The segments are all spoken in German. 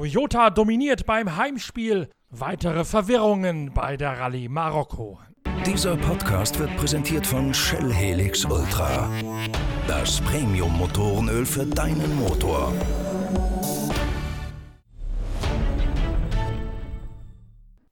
Toyota dominiert beim Heimspiel. Weitere Verwirrungen bei der Rallye Marokko. Dieser Podcast wird präsentiert von Shell Helix Ultra. Das Premium-Motorenöl für deinen Motor.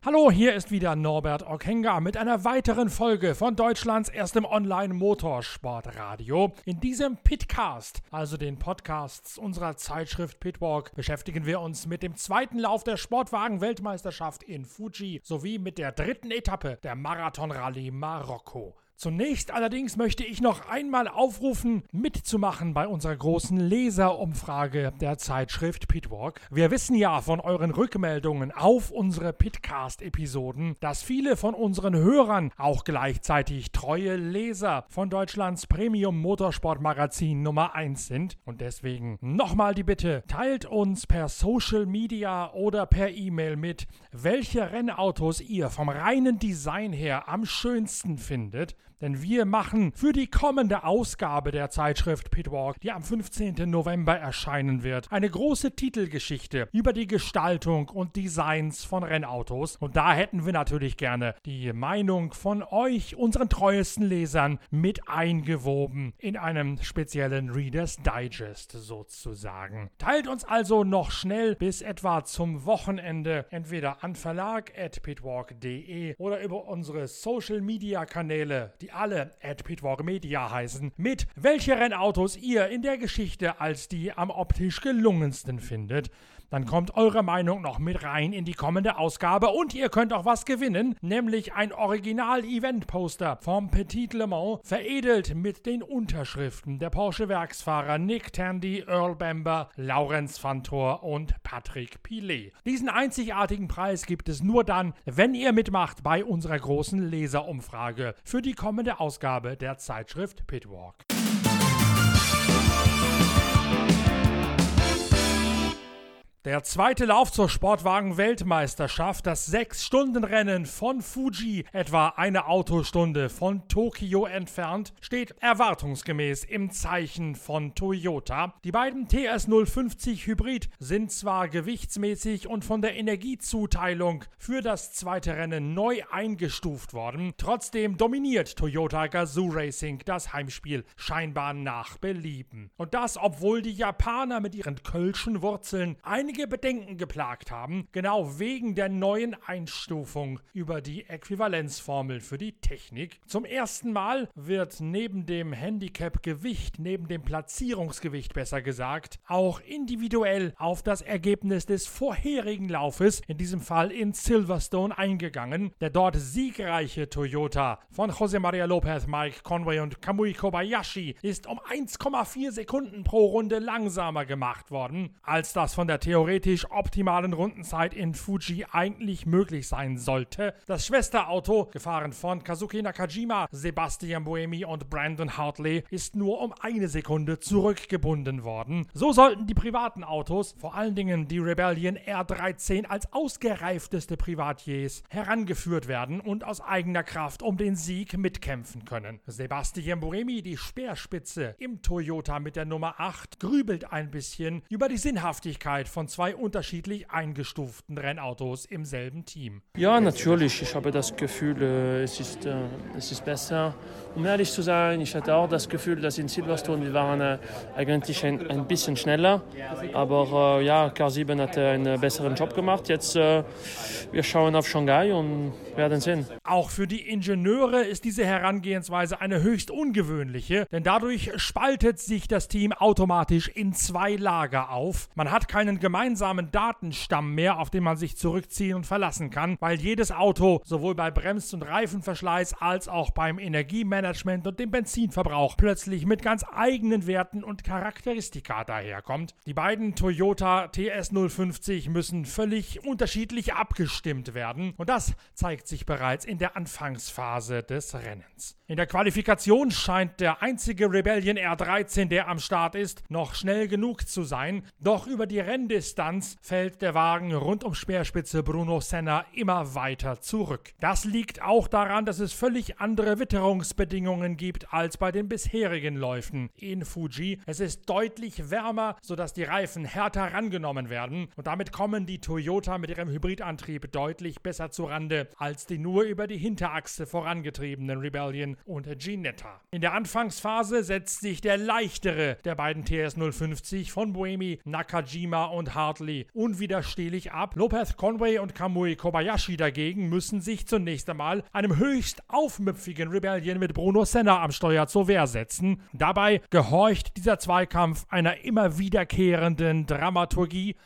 Hallo, hier ist wieder Norbert Okenga mit einer weiteren Folge von Deutschlands erstem Online-Motorsportradio. In diesem Pitcast, also den Podcasts unserer Zeitschrift Pitwalk, beschäftigen wir uns mit dem zweiten Lauf der Sportwagen-Weltmeisterschaft in Fuji sowie mit der dritten Etappe der Marathon-Rallye Marokko. Zunächst allerdings möchte ich noch einmal aufrufen, mitzumachen bei unserer großen Leserumfrage der Zeitschrift Pitwalk. Wir wissen ja von euren Rückmeldungen auf unsere Pitcast-Episoden, dass viele von unseren Hörern auch gleichzeitig treue Leser von Deutschlands Premium Motorsportmagazin Nummer 1 sind. Und deswegen nochmal die Bitte, teilt uns per Social Media oder per E-Mail mit, welche Rennautos ihr vom reinen Design her am schönsten findet. Denn wir machen für die kommende Ausgabe der Zeitschrift Pitwalk, die am 15. November erscheinen wird, eine große Titelgeschichte über die Gestaltung und Designs von Rennautos. Und da hätten wir natürlich gerne die Meinung von euch, unseren treuesten Lesern, mit eingewoben in einem speziellen Reader's Digest sozusagen. Teilt uns also noch schnell bis etwa zum Wochenende entweder an verlag.pitwalk.de oder über unsere Social Media Kanäle, die alle at Pitwalk Media heißen, mit welche Rennautos ihr in der Geschichte als die am optisch gelungensten findet. Dann kommt eure Meinung noch mit rein in die kommende Ausgabe und ihr könnt auch was gewinnen, nämlich ein Original-Event-Poster vom Petit Le Mans, veredelt mit den Unterschriften der Porsche-Werksfahrer Nick Tandy, Earl Bamber, Laurenz Fantor und Patrick Pilet. Diesen einzigartigen Preis gibt es nur dann, wenn ihr mitmacht bei unserer großen Leserumfrage für die kommende Ausgabe der Zeitschrift Pitwalk. Der zweite Lauf zur Sportwagen-Weltmeisterschaft, das Sechs-Stunden-Rennen von Fuji, etwa eine Autostunde von Tokio entfernt, steht erwartungsgemäß im Zeichen von Toyota. Die beiden TS050 Hybrid sind zwar gewichtsmäßig und von der Energiezuteilung für das zweite Rennen neu eingestuft worden, trotzdem dominiert Toyota Gazoo Racing das Heimspiel scheinbar nach Belieben. Und das, obwohl die Japaner mit ihren kölschen Wurzeln ein einige Bedenken geplagt haben, genau wegen der neuen Einstufung über die Äquivalenzformel für die Technik. Zum ersten Mal wird neben dem Handicap-Gewicht, neben dem Platzierungsgewicht besser gesagt, auch individuell auf das Ergebnis des vorherigen Laufes, in diesem Fall in Silverstone, eingegangen. Der dort siegreiche Toyota von José María López, Mike Conway und Kamui Kobayashi ist um 1,4 Sekunden pro Runde langsamer gemacht worden, als das von der Theorie theoretisch optimalen Rundenzeit in Fuji eigentlich möglich sein sollte. Das Schwesterauto, gefahren von Kazuki Nakajima, Sebastian Buemi und Brandon Hartley, ist nur um eine Sekunde zurückgebunden worden. So sollten die privaten Autos, vor allen Dingen die Rebellion R13 als ausgereifteste Privatiers, herangeführt werden und aus eigener Kraft um den Sieg mitkämpfen können. Sebastian Buemi, die Speerspitze im Toyota mit der Nummer 8, grübelt ein bisschen über die Sinnhaftigkeit von zwei unterschiedlich eingestuften Rennautos im selben Team. Ja, natürlich. Ich habe das Gefühl, äh, es ist, äh, es ist besser. Um ehrlich zu sein, ich hatte auch das Gefühl, dass in Silverstone wir waren äh, eigentlich ein, ein bisschen schneller. Aber ja, K7 hat einen besseren Job gemacht. Jetzt wir schauen auf Shanghai und werden sehen. Auch für die Ingenieure ist diese Herangehensweise eine höchst ungewöhnliche, denn dadurch spaltet sich das Team automatisch in zwei Lager auf. Man hat keinen gemeinsamen Datenstamm mehr, auf den man sich zurückziehen und verlassen kann, weil jedes Auto sowohl bei Brems- und Reifenverschleiß als auch beim Energiemanagement und dem Benzinverbrauch plötzlich mit ganz eigenen Werten und Charakteristika daherkommt. Die beiden Toyota TS050 müssen völlig unterschiedlich abgestimmt werden und das zeigt sich bereits in der Anfangsphase des Rennens. In der Qualifikation scheint der einzige Rebellion R13, der am Start ist, noch schnell genug zu sein, doch über die Renndistanz Distanz fällt der Wagen rund um Speerspitze Bruno Senna immer weiter zurück. Das liegt auch daran, dass es völlig andere Witterungsbedingungen gibt als bei den bisherigen Läufen in Fuji. Es ist deutlich wärmer, sodass die Reifen härter rangenommen werden und damit kommen die Toyota mit ihrem Hybridantrieb deutlich besser zurande als die nur über die Hinterachse vorangetriebenen Rebellion und Ginetta. In der Anfangsphase setzt sich der leichtere der beiden TS 050 von Buemi, Nakajima und Hartley unwiderstehlich ab. Lopez Conway und Kamui Kobayashi dagegen müssen sich zunächst einmal einem höchst aufmüpfigen Rebellion mit Bruno Senna am Steuer zur Wehr setzen. Dabei gehorcht dieser Zweikampf einer immer wiederkehrenden Dramaturgie,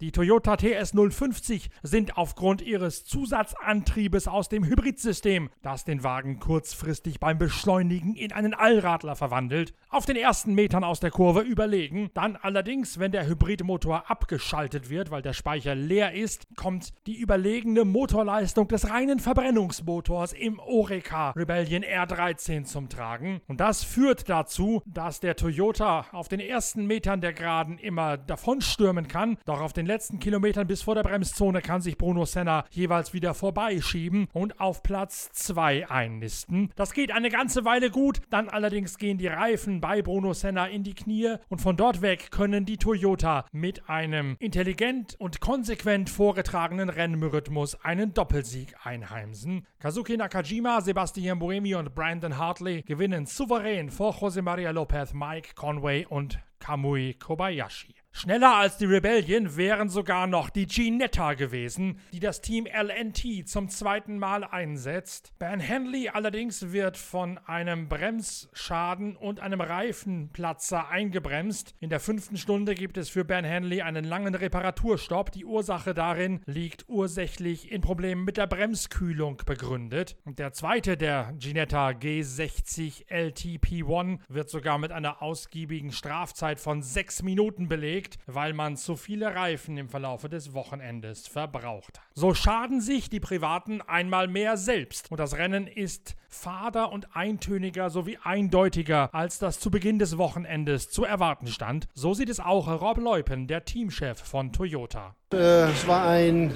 die Toyota TS 050 sind aufgrund ihres Zusatzantriebes aus dem Hybridsystem, das den Wagen kurzfristig beim Beschleunigen in einen Allradler verwandelt, auf den ersten Metern aus der Kurve überlegen. Dann allerdings, wenn der Hybridmotor abgeschaltet wird, weil der Speicher leer ist, kommt die überlegene Motorleistung des reinen Verbrennungsmotors im Oreca Rebellion R13 zum Tragen. Und das führt dazu, dass der Toyota auf den ersten Metern der Geraden immer davonstürmen kann, doch auf den letzten Kilometern bis vor der Bremszone kann sich Bruno Senna jeweils wieder vorbeischieben und auf Platz 2 einnisten. Das geht eine ganze Weile gut, dann allerdings gehen die Reifen bei Bruno Senna in die Knie und von dort weg können die Toyota mit einem intelligent und konsequent vorgetragenen Rennrhythmus einen Doppelsieg einheimsen. Kazuki Nakajima, Sebastian Buemi und Brandon Hartley gewinnen souverän vor Jose Maria Lopez, Mike Conway und Kamui Kobayashi. Schneller als die Rebellion wären sogar noch die Ginetta gewesen, die das Team LNT zum zweiten Mal einsetzt. Ben Henley allerdings wird von einem Bremsschaden und einem Reifenplatzer eingebremst. In der fünften Stunde gibt es für Ben Henley einen langen Reparaturstopp. Die Ursache darin liegt ursächlich in Problemen mit der Bremskühlung begründet. Und der zweite der Ginetta G60 LTP1 wird sogar mit einer ausgiebigen Strafzeit von sechs Minuten belegt gelegt, weil man zu viele Reifen im Verlaufe des Wochenendes verbraucht hat. So schaden sich die Privaten einmal mehr selbst und das Rennen ist fader und eintöniger sowie eindeutiger, als das zu Beginn des Wochenendes zu erwarten stand. So sieht es auch Rob Leupen, der Teamchef von Toyota. Äh, es war ein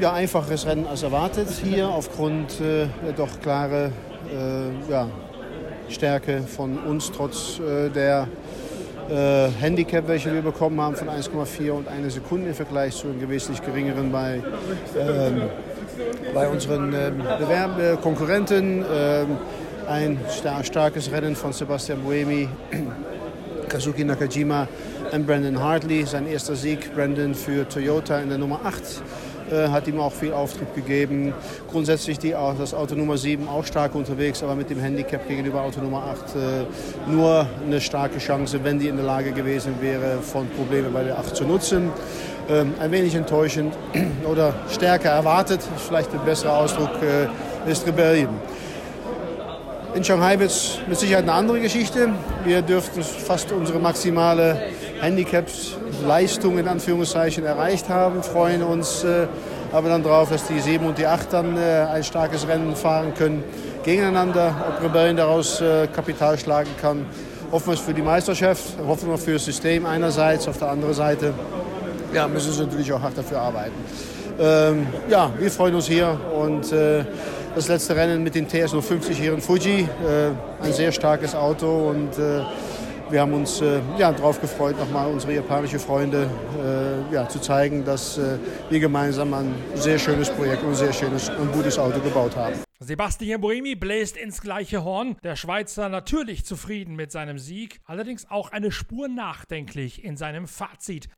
ja, einfaches Rennen als erwartet hier aufgrund äh, doch klare äh, ja, Stärke von uns trotz äh, der äh, Handicap, welche wir bekommen haben von 1,4 und eine Sekunde im Vergleich zu einem wesentlich geringeren bei, ähm, bei unseren ähm, Bewerb äh, Konkurrenten. Ähm, ein star starkes Rennen von Sebastian Buemi, Kazuki Nakajima und Brandon Hartley. Sein erster Sieg, Brandon für Toyota in der Nummer 8. Äh, hat ihm auch viel Auftrieb gegeben. Grundsätzlich die, das Auto Nummer 7 auch stark unterwegs, aber mit dem Handicap gegenüber Auto Nummer 8 äh, nur eine starke Chance, wenn die in der Lage gewesen wäre, von Problemen bei der 8 zu nutzen. Ähm, ein wenig enttäuschend oder stärker erwartet, vielleicht ein besserer Ausdruck, äh, ist Rebellion. In Shanghai wird es mit Sicherheit eine andere Geschichte. Wir dürften fast unsere maximale Handicaps-Leistung in Anführungszeichen erreicht haben, freuen uns äh, aber dann darauf, dass die 7 und die 8 dann äh, ein starkes Rennen fahren können gegeneinander, ob Rebellen daraus äh, Kapital schlagen kann. Hoffen wir es für die Meisterschaft, hoffen wir für das System einerseits, auf der anderen Seite ja, müssen sie natürlich auch hart dafür arbeiten. Ähm, ja, wir freuen uns hier und äh, das letzte Rennen mit dem TS 050 hier in Fuji, äh, ein sehr starkes Auto und äh, wir haben uns äh, ja, darauf gefreut, nochmal unsere japanischen Freunde äh, ja, zu zeigen, dass äh, wir gemeinsam ein sehr schönes Projekt und ein sehr schönes und gutes Auto gebaut haben. Sebastian Boemi bläst ins gleiche Horn. Der Schweizer natürlich zufrieden mit seinem Sieg, allerdings auch eine Spur nachdenklich in seinem Fazit.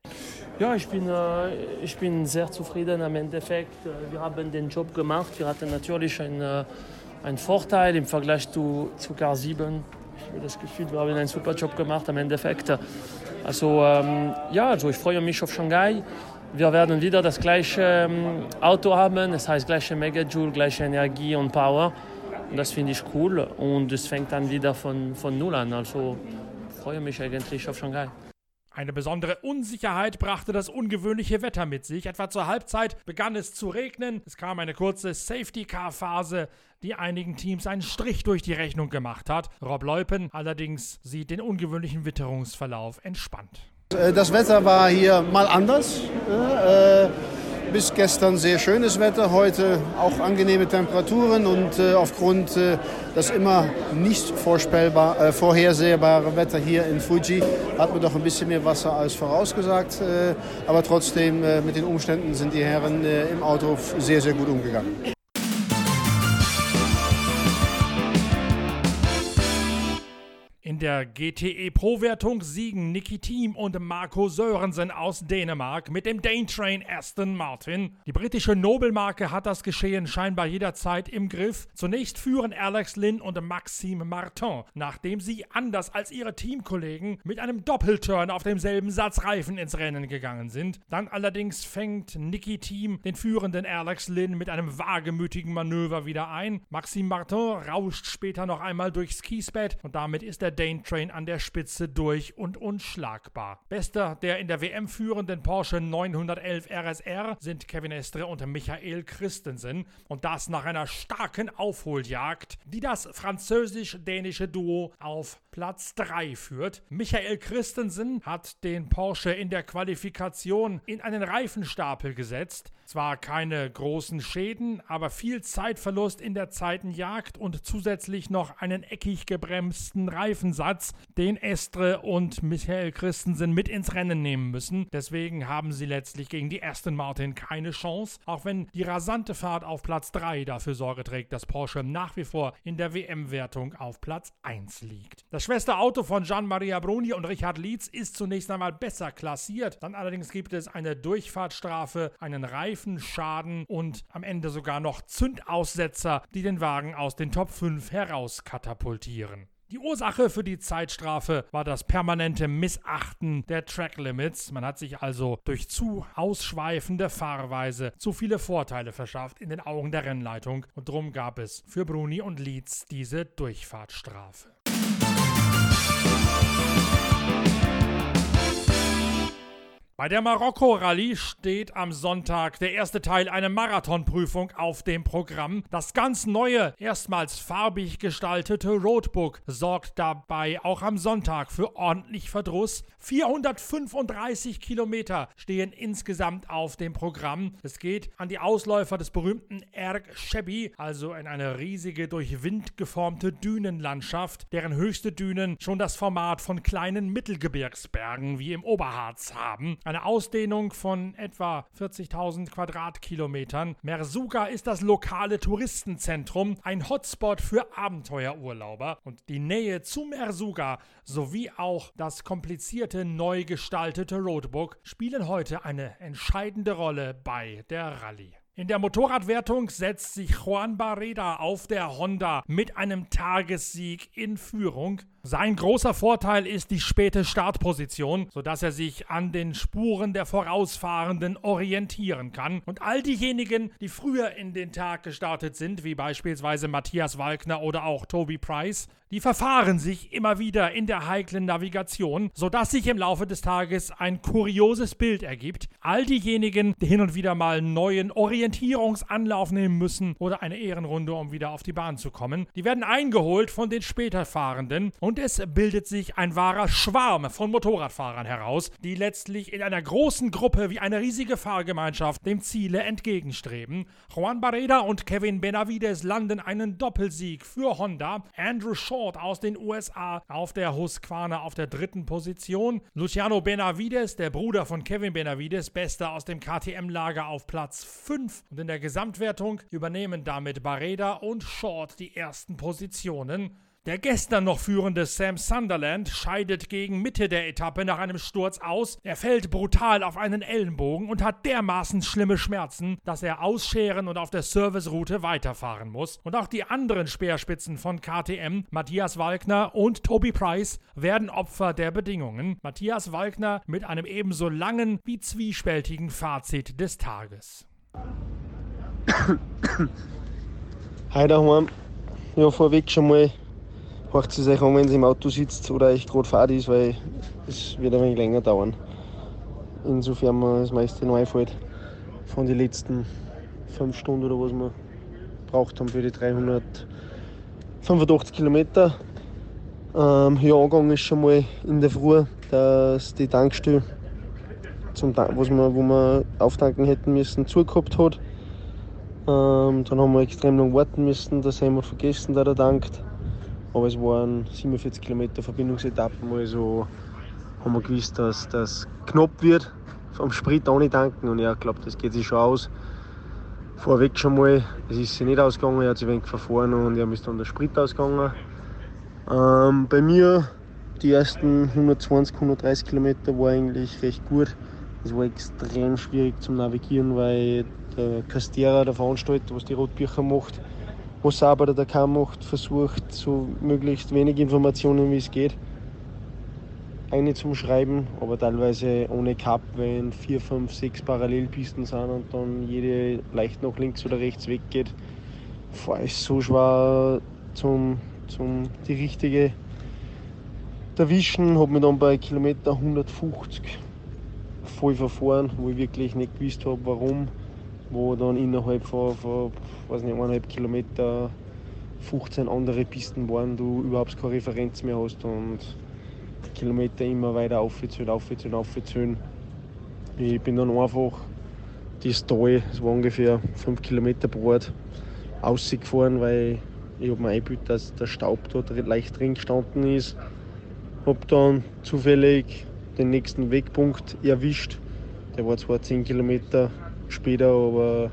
Ja, ich bin, äh, ich bin sehr zufrieden am Endeffekt. Äh, wir haben den Job gemacht. Wir hatten natürlich einen, äh, einen Vorteil im Vergleich zu, zu K7 habe das Gefühl, wir haben einen super Job gemacht am Endeffekt. Also ähm, ja, also ich freue mich auf Shanghai. Wir werden wieder das gleiche ähm, Auto haben, das heißt gleiche Megajoule, gleiche Energie und Power. Und das finde ich cool und es fängt dann wieder von, von Null an. Also freue mich eigentlich auf Shanghai. Eine besondere Unsicherheit brachte das ungewöhnliche Wetter mit sich. Etwa zur Halbzeit begann es zu regnen. Es kam eine kurze Safety-Car-Phase, die einigen Teams einen Strich durch die Rechnung gemacht hat. Rob Leupen allerdings sieht den ungewöhnlichen Witterungsverlauf entspannt. Äh, das Wetter war hier mal anders. Äh, bis gestern sehr schönes Wetter, heute auch angenehme Temperaturen und äh, aufgrund äh, das immer nicht vorstellbar, äh, vorhersehbare Wetter hier in Fuji hat man doch ein bisschen mehr Wasser als vorausgesagt. Äh, aber trotzdem äh, mit den Umständen sind die Herren äh, im Auto sehr, sehr gut umgegangen. In der GTE Pro-Wertung siegen Niki Thiem und Marco Sörensen aus Dänemark mit dem Dane Train Aston Martin. Die britische Nobelmarke hat das Geschehen scheinbar jederzeit im Griff. Zunächst führen Alex Lynn und Maxime Martin, nachdem sie anders als ihre Teamkollegen mit einem Doppelturn auf demselben Satz Reifen ins Rennen gegangen sind. Dann allerdings fängt Niki Thiem den führenden Alex Lynn mit einem wagemütigen Manöver wieder ein. Maxime Martin rauscht später noch einmal durchs Kiesbett und damit ist der Dane Train an der Spitze durch und unschlagbar. Bester der in der WM führenden Porsche 911 RSR sind Kevin Estre und Michael Christensen und das nach einer starken Aufholjagd, die das französisch-dänische Duo auf Platz 3 führt. Michael Christensen hat den Porsche in der Qualifikation in einen Reifenstapel gesetzt. Zwar keine großen Schäden, aber viel Zeitverlust in der Zeitenjagd und zusätzlich noch einen eckig gebremsten Reifensatz, den Estre und Michael Christensen mit ins Rennen nehmen müssen. Deswegen haben sie letztlich gegen die Aston Martin keine Chance, auch wenn die rasante Fahrt auf Platz 3 dafür Sorge trägt, dass Porsche nach wie vor in der WM-Wertung auf Platz 1 liegt. Das Schwesterauto von Gian-Maria Bruni und Richard Lietz ist zunächst einmal besser klassiert. Dann allerdings gibt es eine Durchfahrtsstrafe, einen Reifenschaden und am Ende sogar noch Zündaussetzer, die den Wagen aus den Top 5 herauskatapultieren. Die Ursache für die Zeitstrafe war das permanente Missachten der Tracklimits. Man hat sich also durch zu ausschweifende Fahrweise zu viele Vorteile verschafft in den Augen der Rennleitung und darum gab es für Bruni und Leeds diese Durchfahrtsstrafe. Bei der Marokko-Rallye steht am Sonntag der erste Teil einer Marathonprüfung auf dem Programm. Das ganz neue, erstmals farbig gestaltete Roadbook sorgt dabei auch am Sonntag für ordentlich Verdruss. 435 Kilometer stehen insgesamt auf dem Programm. Es geht an die Ausläufer des berühmten Erg Shebi, also in eine riesige durch Wind geformte Dünenlandschaft, deren höchste Dünen schon das Format von kleinen Mittelgebirgsbergen wie im Oberharz haben. Eine Ausdehnung von etwa 40.000 Quadratkilometern. Mersuga ist das lokale Touristenzentrum, ein Hotspot für Abenteuerurlauber. Und die Nähe zu Mersuga sowie auch das komplizierte, neu gestaltete Roadbook spielen heute eine entscheidende Rolle bei der Rallye. In der Motorradwertung setzt sich Juan Barreda auf der Honda mit einem Tagessieg in Führung. Sein großer Vorteil ist die späte Startposition, sodass er sich an den Spuren der Vorausfahrenden orientieren kann. Und all diejenigen, die früher in den Tag gestartet sind, wie beispielsweise Matthias Walkner oder auch Toby Price, die verfahren sich immer wieder in der heiklen Navigation, sodass sich im Laufe des Tages ein kurioses Bild ergibt. All diejenigen, die hin und wieder mal einen neuen Orientierungsanlauf nehmen müssen oder eine Ehrenrunde, um wieder auf die Bahn zu kommen, die werden eingeholt von den später Fahrenden und es bildet sich ein wahrer Schwarm von Motorradfahrern heraus, die letztlich in einer großen Gruppe wie eine riesige Fahrgemeinschaft dem Ziele entgegenstreben. Juan Barreda und Kevin Benavides landen einen Doppelsieg für Honda. Andrew Short aus den USA auf der Husqvarna auf der dritten Position. Luciano Benavides, der Bruder von Kevin Benavides, bester aus dem KTM-Lager auf Platz 5. Und in der Gesamtwertung übernehmen damit Barreda und Short die ersten Positionen. Der gestern noch führende Sam Sunderland scheidet gegen Mitte der Etappe nach einem Sturz aus. Er fällt brutal auf einen Ellenbogen und hat dermaßen schlimme Schmerzen, dass er ausscheren und auf der Serviceroute weiterfahren muss. Und auch die anderen Speerspitzen von KTM, Matthias Walkner und Toby Price, werden Opfer der Bedingungen. Matthias Walkner mit einem ebenso langen wie zwiespältigen Fazit des Tages. Hi daheim. Ja, vorweg schon mal horcht es euch an, wenn ihr im Auto sitzt oder euch gerade Fahrt weil es wird ein wenig länger dauern. Insofern mir das meiste neu einfällt von den letzten fünf Stunden oder was wir braucht haben für die 385 Kilometer. Ähm, ja, angegangen ist schon mal in der Früh dass die Tankstelle, zum, was wir, wo wir auftanken hätten müssen, zugehabt hat. Ähm, dann haben wir extrem lang warten müssen, da haben wir vergessen, da er dankt. Aber es waren 47 Kilometer Verbindungsetappen, also haben wir gewusst, dass das knapp wird vom Sprit ohne tanken. Und ja, ich glaube, das geht sich schon aus. Vorweg schon mal, es ist sich nicht ausgegangen, er hat sich ein wenig verfahren und er ist dann der Sprit ausgegangen. Ähm, bei mir die ersten 120, 130 Kilometer war eigentlich recht gut. Es war extrem schwierig zum Navigieren, weil der Castera, der Veranstalter, was die Rotbücher macht, was aber der K macht, versucht, so möglichst wenig Informationen wie es geht eine zum Schreiben, aber teilweise ohne Cup, wenn vier, fünf, sechs Parallelpisten sind und dann jede leicht nach links oder rechts weggeht. War es so schwer zum, zum die richtige erwischen. Habe mich dann bei Kilometer 150 voll verfahren, wo ich wirklich nicht gewusst habe, warum. Wo dann innerhalb von, von weiß nicht, eineinhalb Kilometer 15 andere Pisten waren, du überhaupt keine Referenz mehr hast und Kilometer immer weiter aufgezählt, aufgezählt, aufgezählt. Ich bin dann einfach das Tal, es war ungefähr 5 Kilometer breit, ausgefahren, weil ich habe mir eingebildet, dass der Staub dort leicht drin gestanden ist. Habe dann zufällig den nächsten Wegpunkt erwischt. Der war zwar 10 Kilometer später, aber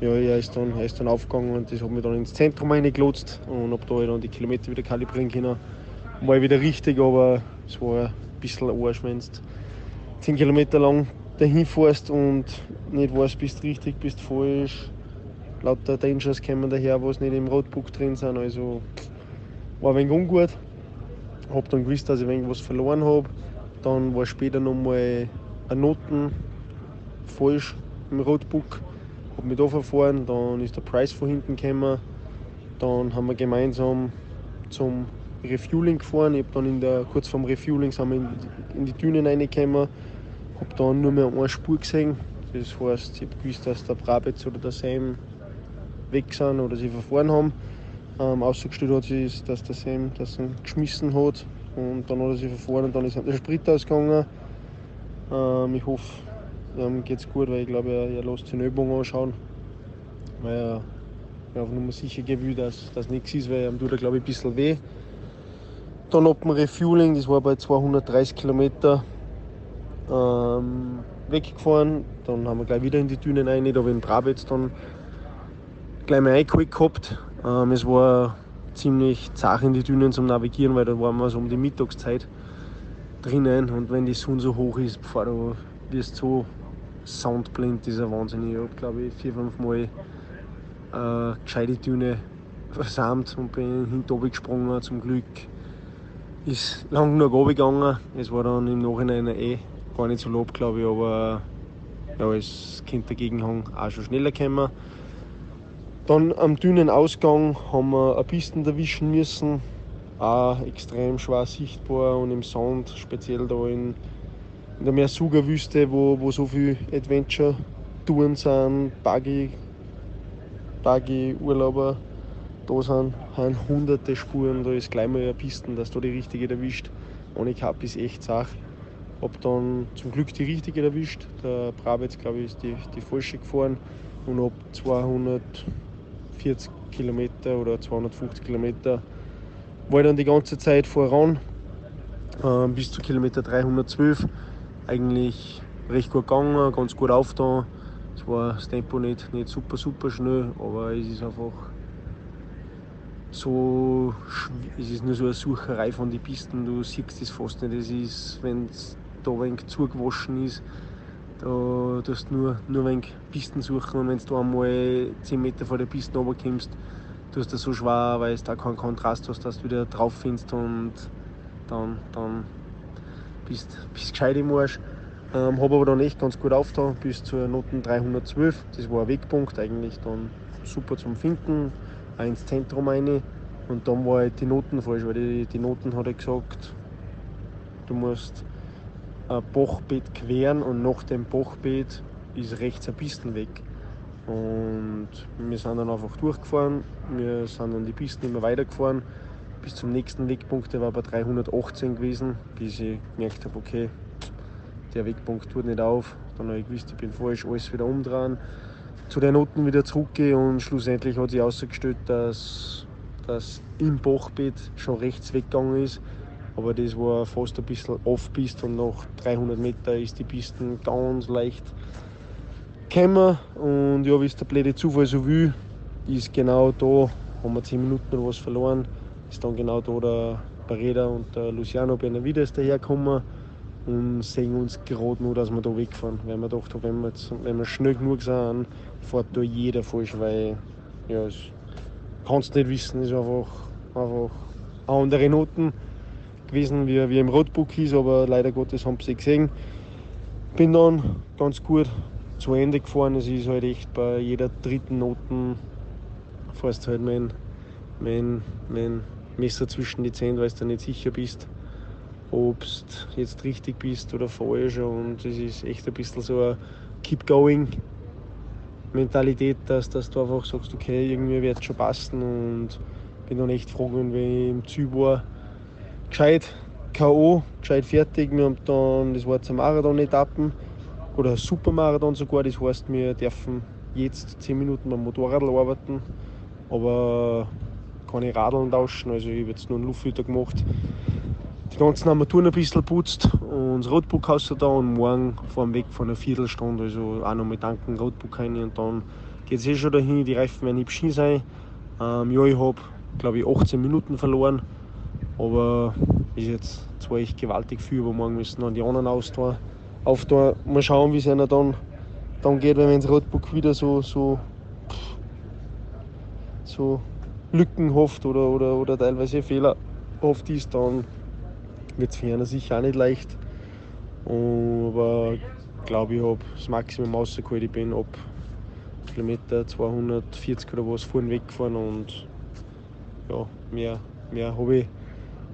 ja, er, ist dann, er ist dann aufgegangen und das hat mich dann ins Zentrum reingelotst und habe da dann die Kilometer wieder kalibrieren können mal wieder richtig, aber es war ein bisschen Arsch, wenn du 10 Kilometer lang dahin fährst und nicht weißt, bist richtig, bist falsch. Lauter Dangers kommen daher, was nicht im Roadbook drin sind. Also war ein wenig ungut. Hab dann gewusst, dass ich ein was verloren habe. Dann war später nochmal eine Noten falsch im Roadbook. Hab mich da verfahren, dann ist der Preis von hinten gekommen. Dann haben wir gemeinsam zum Refueling gefahren. Ich habe dann in der, kurz vorm Refueling sind wir in, in die Dünen reingekommen. habe dann nur mehr eine Spur gesehen. Das heißt, ich habe gewusst, dass der Brabetz oder der Sam weg sind oder sie verfahren haben. Ähm, ausgestellt hat sich, dass der Sam das geschmissen hat und dann hat er sich verfahren und dann ist der Sprit ausgegangen. Ähm, ich hoffe, ihm geht es gut, weil ich glaube, er, er lässt sich eine Übung anschauen. Weil er, er auf Nummer sicher will, dass das nichts ist, weil ihm tut er glaube ich ein bisschen weh. Dann ab dem Refueling, das war bei 230 Kilometer, ähm, weggefahren. Dann haben wir gleich wieder in die Dünen rein. Da habe ich in Brabitz dann gleich mal eingeholt gehabt. Ähm, es war ziemlich zart in die Dünen zum Navigieren, weil da waren wir so um die Mittagszeit drinnen. Und wenn die Sonne so hoch ist, bevor du wirst so soundblind, ist ein Wahnsinn. Ich habe glaube ich vier, fünf Mal äh, gescheite Düne versammelt und bin hinten gesprungen zum Glück ist lang genug runtergegangen. Es war dann im Nachhinein eh gar nicht so lob, glaube ich, aber ja, es könnte der Gegenhang auch schon schneller kommen. Dann am dünnen Ausgang haben wir eine Pisten erwischen müssen, auch extrem schwer sichtbar und im Sand, speziell da in, in der Mersuga-Wüste, wo, wo so viele Adventure-Touren sind, Buggy, Buggy-Urlauber da sind, haben hunderte Spuren, da ist gleich mal eine Piste, dass du die richtige erwischt. Ohne Cup ist echt Sache. Hab dann zum Glück die richtige erwischt. Der Brabetz, glaube ich, ist die, die falsche gefahren und ab 240 Kilometer oder 250 Kilometer war ich dann die ganze Zeit voran äh, bis zu Kilometer 312. Eigentlich recht gut gegangen, ganz gut aufgetan. Es war das Tempo nicht, nicht super, super schnell, aber es ist einfach so, es ist nur so eine Sucherei von den Pisten, du siehst es fast nicht. Es ist, wenn es da ein wenig zugewaschen ist, da tust du nur, nur ein wenig Pisten suchen und wenn du einmal 10 Meter vor der Piste runterkommst, tust du so schwer, weil es da keinen Kontrast hast, dass du wieder drauf findest und dann, dann bist du gescheit im Arsch. Ähm, habe aber dann echt ganz gut aufgetan bis zur Noten 312. Das war ein Wegpunkt, eigentlich dann super zum Finden auch ins Zentrum rein. Und dann war halt die Noten falsch, weil die, die Noten hat er gesagt, du musst ein Bachbett queren und nach dem Bachbett ist rechts ein Pisten weg. Und wir sind dann einfach durchgefahren, wir sind dann die Pisten immer weitergefahren bis zum nächsten Wegpunkt, der war bei 318 gewesen, bis ich gemerkt habe, okay, der Wegpunkt tut nicht auf. Dann habe ich gewusst, ich bin falsch, alles wieder umdrehen, zu den Noten wieder zurückgehen und schlussendlich hat sich herausgestellt, dass, dass im Bachbett schon rechts weggegangen ist. Aber das war fast ein bisschen Off-Piste und nach 300 Meter ist die Piste ganz leicht gekommen. Und ja, wie es der blöde Zufall so will, ist genau da, haben wir 10 Minuten oder was verloren, ist dann genau da der Barreda und der Luciano Benavides dahergekommen und sehen uns gerade nur, dass wir da wegfahren. Weil wir gedacht haben, wenn wir, wenn wir schnell genug sind, fährt da jeder falsch, weil ja, es kannst nicht wissen, ist einfach, einfach andere Noten gewesen, wie, wie im Roadbook ist, aber leider Gottes haben sie gesehen. Bin dann ganz gut zu Ende gefahren. Es ist halt echt bei jeder dritten Noten fährst halt mein, mein, mein Messer zwischen die Zähne, weil du nicht sicher bist, ob du jetzt richtig bist oder falsch. Und es ist echt ein bisschen so eine Keep-Going-Mentalität, dass, dass du einfach sagst, okay, irgendwie wird es schon passen. Und bin dann echt froh, wenn wir im Ziel war, gescheit K.O., gescheit fertig. Wir haben dann, das war jetzt eine Marathon-Etappen oder Supermarathon sogar, das heißt, wir dürfen jetzt 10 Minuten beim Motorrad arbeiten aber keine Radeln tauschen. Also ich habe jetzt nur einen Luftfilter gemacht. Die ganzen Armaturen ein bisschen putzt und das Rotbook hast da und morgen fahren weg von einer Viertelstunde. Also auch noch mit tanken Rotbook rein und dann geht es eh schon dahin. Die Reifen werden hübsch sein. Ähm, ja, ich habe glaube ich 18 Minuten verloren, aber ist jetzt zwar echt gewaltig viel, aber morgen müssen dann die anderen austun. Auf da mal schauen, wie es einer dann, dann geht, wenn das Rotbook wieder so, so so lückenhaft oder, oder, oder teilweise fehlerhaft ist, dann wird es für einen sicher auch nicht leicht. Aber ich glaube, ich habe das Maximum rausgeholt. Ich bin ab Kilometer 240 oder was vorhin weggefahren und ja, mehr, mehr habe ich,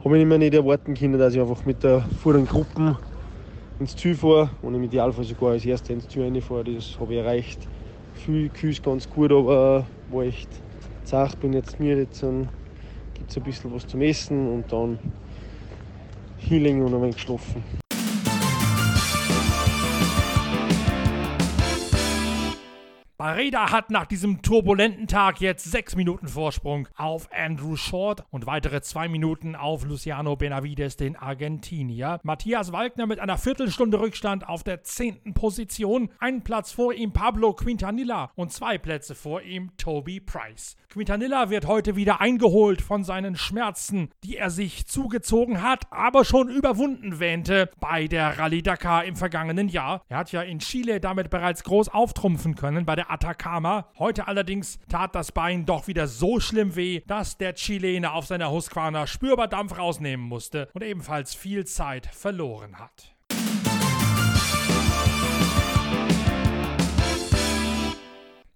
hab ich mir nicht erwarten können, dass ich einfach mit der vorderen Gruppe ins Ziel fahre und im Idealfall sogar als Erster ins Ziel reinfahre. Das habe ich erreicht. Viel Kühl ganz gut, aber war echt zart, bin jetzt mir jetzt gibt es ein bisschen was zum Essen und dann Healing und ein wenig geschlafen. Barreda hat nach diesem turbulenten Tag jetzt sechs Minuten Vorsprung auf Andrew Short und weitere zwei Minuten auf Luciano Benavides, den Argentinier. Matthias Walkner mit einer Viertelstunde Rückstand auf der zehnten Position. Einen Platz vor ihm Pablo Quintanilla und zwei Plätze vor ihm Toby Price. Quintanilla wird heute wieder eingeholt von seinen Schmerzen, die er sich zugezogen hat, aber schon überwunden wähnte bei der Rallye Dakar im vergangenen Jahr. Er hat ja in Chile damit bereits groß auftrumpfen können bei der Atacama. Heute allerdings tat das Bein doch wieder so schlimm weh, dass der Chilene auf seiner Husqvarna spürbar Dampf rausnehmen musste und ebenfalls viel Zeit verloren hat.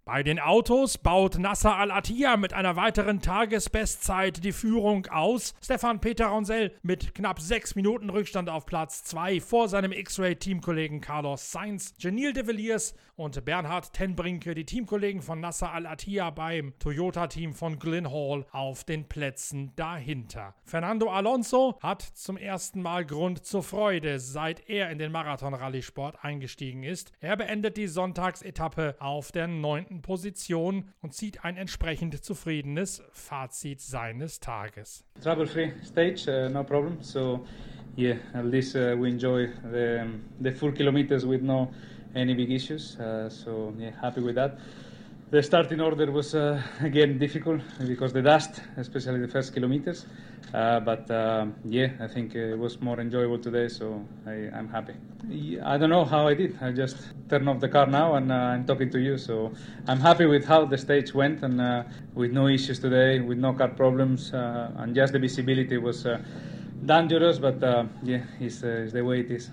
Bei den Autos baut Nasser Al-Attiyah mit einer weiteren Tagesbestzeit die Führung aus. Stefan Peter Ronsell mit knapp sechs Minuten Rückstand auf Platz 2 vor seinem X-Ray-Teamkollegen Carlos Sainz. Genil de Villiers und Bernhard Tenbrinke, die Teamkollegen von Nasser Al-Attiyah beim Toyota-Team von Glyn Hall, auf den Plätzen dahinter. Fernando Alonso hat zum ersten Mal Grund zur Freude, seit er in den Marathon-Rallye-Sport eingestiegen ist. Er beendet die Sonntagsetappe auf der neunten Position und zieht ein entsprechend zufriedenes Fazit seines Tages. Trouble-free stage, uh, no problem. So yeah, at least uh, we enjoy the, the full kilometers with no any big issues. Uh, so yeah, happy with that. The starting order was uh, again difficult because the dust, especially the first kilometers. Uh, but uh, yeah, I think it was more enjoyable today, so I, am happy. I don't know how I did. I just turned off the car now and uh, I'm talking to you, so I'm happy with how the stage went and uh, with no issues today, with no car problems, uh, and just the visibility was dangerous, but yeah, it's, it's the way it is.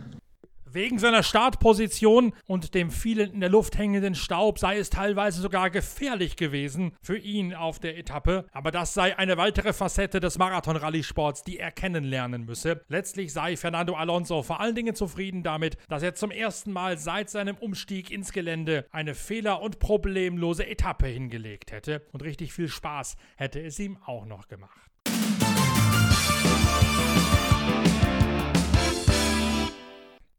Wegen seiner Startposition und dem vielen in der Luft hängenden Staub sei es teilweise sogar gefährlich gewesen für ihn auf der Etappe. Aber das sei eine weitere Facette des Marathon-Rallye-Sports, die er kennenlernen müsse. Letztlich sei Fernando Alonso vor allen Dingen zufrieden damit, dass er zum ersten Mal seit seinem Umstieg ins Gelände eine fehler- und problemlose Etappe hingelegt hätte. Und richtig viel Spaß hätte es ihm auch noch gemacht.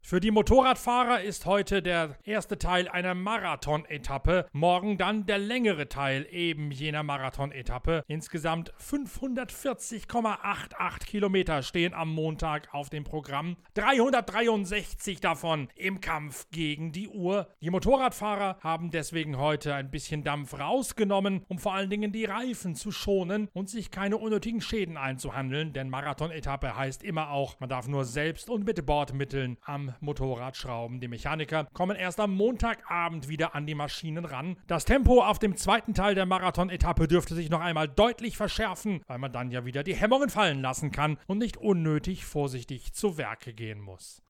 Für die Motorradfahrer ist heute der erste Teil einer Marathon-Etappe, morgen dann der längere Teil eben jener Marathon-Etappe. Insgesamt 540,88 Kilometer stehen am Montag auf dem Programm, 363 davon im Kampf gegen die Uhr. Die Motorradfahrer haben deswegen heute ein bisschen Dampf rausgenommen, um vor allen Dingen die Reifen zu schonen und sich keine unnötigen Schäden einzuhandeln, denn Marathon-Etappe heißt immer auch, man darf nur selbst und mit Bordmitteln am Motorrad schrauben. Die Mechaniker kommen erst am Montagabend wieder an die Maschinen ran. Das Tempo auf dem zweiten Teil der Marathon-Etappe dürfte sich noch einmal deutlich verschärfen, weil man dann ja wieder die Hemmungen fallen lassen kann und nicht unnötig vorsichtig zu Werke gehen muss.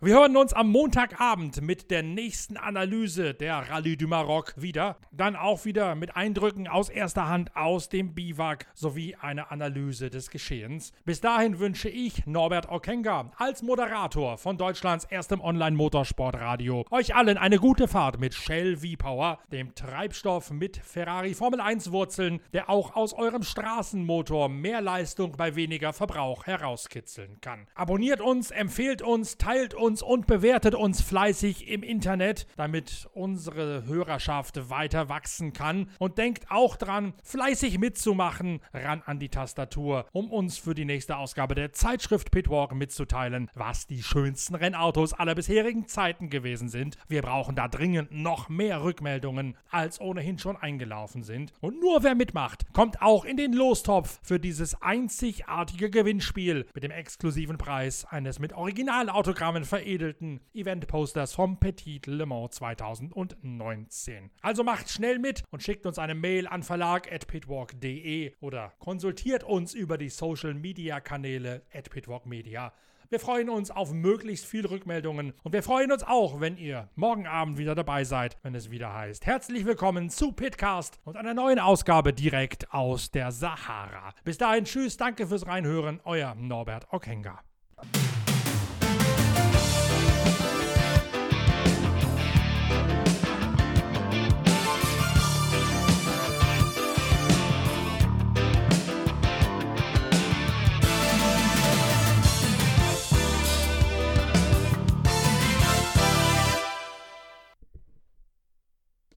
Wir hören uns am Montagabend mit der nächsten Analyse der Rallye du Maroc wieder. Dann auch wieder mit Eindrücken aus erster Hand aus dem Biwak sowie eine Analyse des Geschehens. Bis dahin wünsche ich Norbert Okenga als Moderator von Deutschlands erstem Online-Motorsportradio euch allen eine gute Fahrt mit Shell V-Power, dem Treibstoff mit Ferrari Formel 1 Wurzeln, der auch aus eurem Straßenmotor mehr Leistung bei weniger Verbrauch herauskitzeln kann. Abonniert uns, empfehlt uns, teilt uns uns und bewertet uns fleißig im Internet, damit unsere Hörerschaft weiter wachsen kann. Und denkt auch dran, fleißig mitzumachen, ran an die Tastatur, um uns für die nächste Ausgabe der Zeitschrift Pitwalk mitzuteilen, was die schönsten Rennautos aller bisherigen Zeiten gewesen sind. Wir brauchen da dringend noch mehr Rückmeldungen, als ohnehin schon eingelaufen sind. Und nur wer mitmacht, kommt auch in den Lostopf für dieses einzigartige Gewinnspiel mit dem exklusiven Preis eines mit Originalautogrammen veredelten veredelten Eventposters vom Petit Le Mans 2019. Also macht schnell mit und schickt uns eine Mail an verlag.pitwalk.de oder konsultiert uns über die Social Media Kanäle at Pitwalk Media. Wir freuen uns auf möglichst viele Rückmeldungen und wir freuen uns auch, wenn ihr morgen Abend wieder dabei seid, wenn es wieder heißt. Herzlich willkommen zu Pitcast und einer neuen Ausgabe direkt aus der Sahara. Bis dahin, tschüss, danke fürs Reinhören, euer Norbert Okenga.